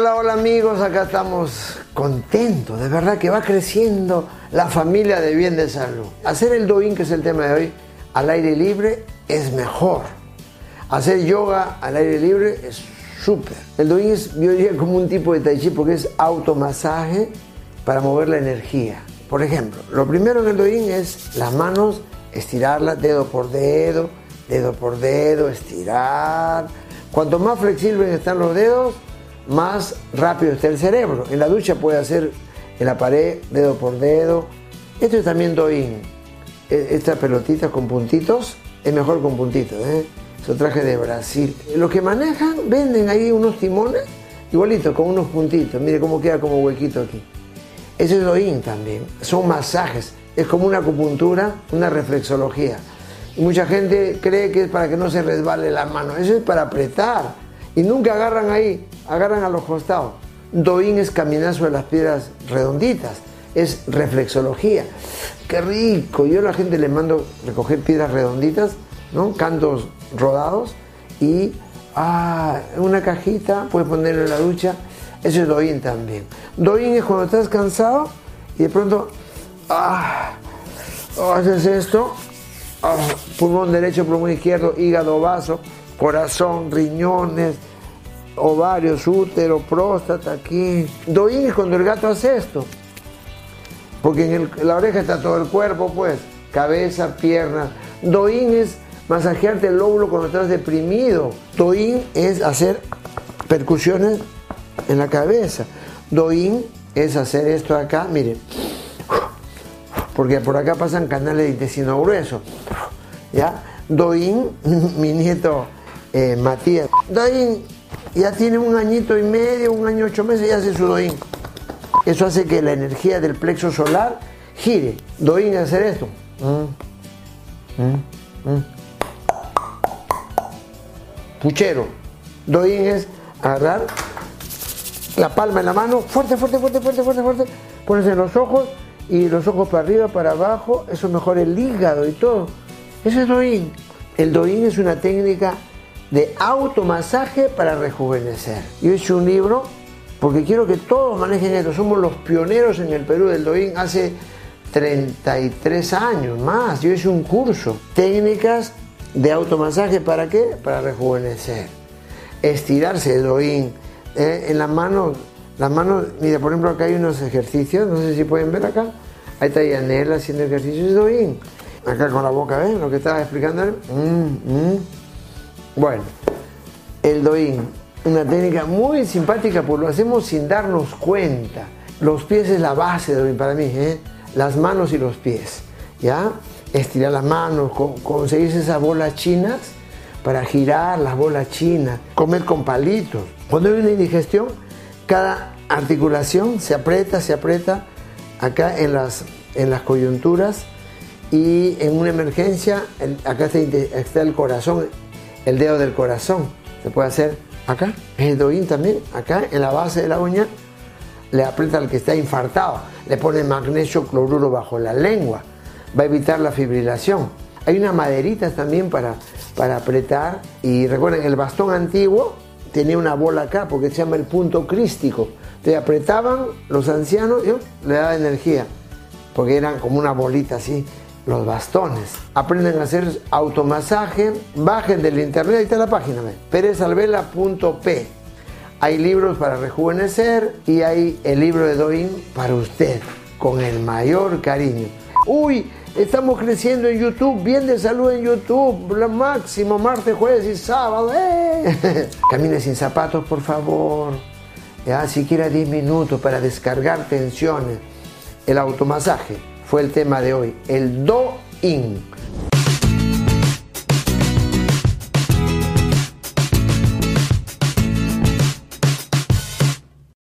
Hola, hola amigos, acá estamos contentos, de verdad que va creciendo la familia de bien de salud. Hacer el doin, que es el tema de hoy, al aire libre es mejor. Hacer yoga al aire libre es súper. El doin es, yo diría, como un tipo de tai chi porque es automasaje para mover la energía. Por ejemplo, lo primero en el doin es las manos, estirarlas dedo por dedo, dedo por dedo, estirar. Cuanto más flexibles están los dedos, más rápido está el cerebro. En la ducha puede hacer en la pared, dedo por dedo. Esto es también doin. E, Esta pelotita con puntitos es mejor con puntitos. ¿eh? Es traje de Brasil. Los que manejan venden ahí unos timones igualitos, con unos puntitos. Mire cómo queda como huequito aquí. Ese es doin también. Son masajes. Es como una acupuntura, una reflexología. Mucha gente cree que es para que no se resbale la mano. Eso es para apretar. Y nunca agarran ahí agarran a los costados. Doin es caminar sobre las piedras redonditas, es reflexología. Qué rico. Yo a la gente le mando recoger piedras redonditas, ¿no? cantos rodados y ah, una cajita, puedes ponerlo en la ducha. Eso es doin también. Doin es cuando estás cansado y de pronto ah, haces esto, ah, pulmón derecho, pulmón izquierdo, hígado, vaso, corazón, riñones, ovarios, útero, próstata, aquí. Es cuando el gato hace esto. Porque en, la oreja está todo el cuerpo, pues. Cabeza, piernas. Doin es masajearte el lóbulo cuando estás deprimido. Doin es hacer percusiones en la cabeza. Doin es hacer esto acá, miren. Porque por acá pasan canales de intestino grueso. ¿Ya? Doin, mi nieto eh, Matías. Doin ya tiene un añito y medio, un año ocho meses y hace su doín. Eso hace que la energía del plexo solar gire. Doín hacer esto. Mm, mm, mm. Puchero. Doín es agarrar la palma en la mano, fuerte, fuerte, fuerte, fuerte, fuerte, fuerte. Pones en los ojos y los ojos para arriba, para abajo. Eso mejora el hígado y todo. Eso es doín. El doín es una técnica de automasaje para rejuvenecer. Yo hice un libro porque quiero que todos manejen esto. Somos los pioneros en el Perú del Doin hace 33 años más. Yo hice un curso. Técnicas de automasaje para qué? Para rejuvenecer. Estirarse el Doin. Eh, en las manos, las manos, mira, por ejemplo, acá hay unos ejercicios, no sé si pueden ver acá. Ahí está Yanela haciendo ejercicios de Doin. Acá con la boca, ¿ven? Lo que estaba explicando. Bueno, el doín, una técnica muy simpática porque lo hacemos sin darnos cuenta. Los pies es la base del doín para mí, ¿eh? las manos y los pies. ¿Ya? Estirar las manos, conseguir esas bolas chinas para girar las bolas chinas, comer con palitos. Cuando hay una indigestión, cada articulación se aprieta, se aprieta acá en las, en las coyunturas y en una emergencia, acá está el corazón, el dedo del corazón. Se puede hacer acá, el doín también, acá en la base de la uña, le aprieta al que está infartado, le pone magnesio cloruro bajo la lengua, va a evitar la fibrilación. Hay unas maderitas también para, para apretar y recuerden, el bastón antiguo tenía una bola acá porque se llama el punto crístico. Te apretaban los ancianos y le daba energía porque eran como una bolita así los bastones. Aprenden a hacer automasaje, bajen del internet, ahí está la página, perezalvela.p. Hay libros para rejuvenecer y hay el libro de Doin para usted, con el mayor cariño. Uy, estamos creciendo en YouTube, bien de salud en YouTube, lo máximo, martes, jueves y sábado. ¡eh! Camine sin zapatos, por favor. Ya, siquiera 10 minutos para descargar tensiones. El automasaje fue el tema de hoy, el do-in.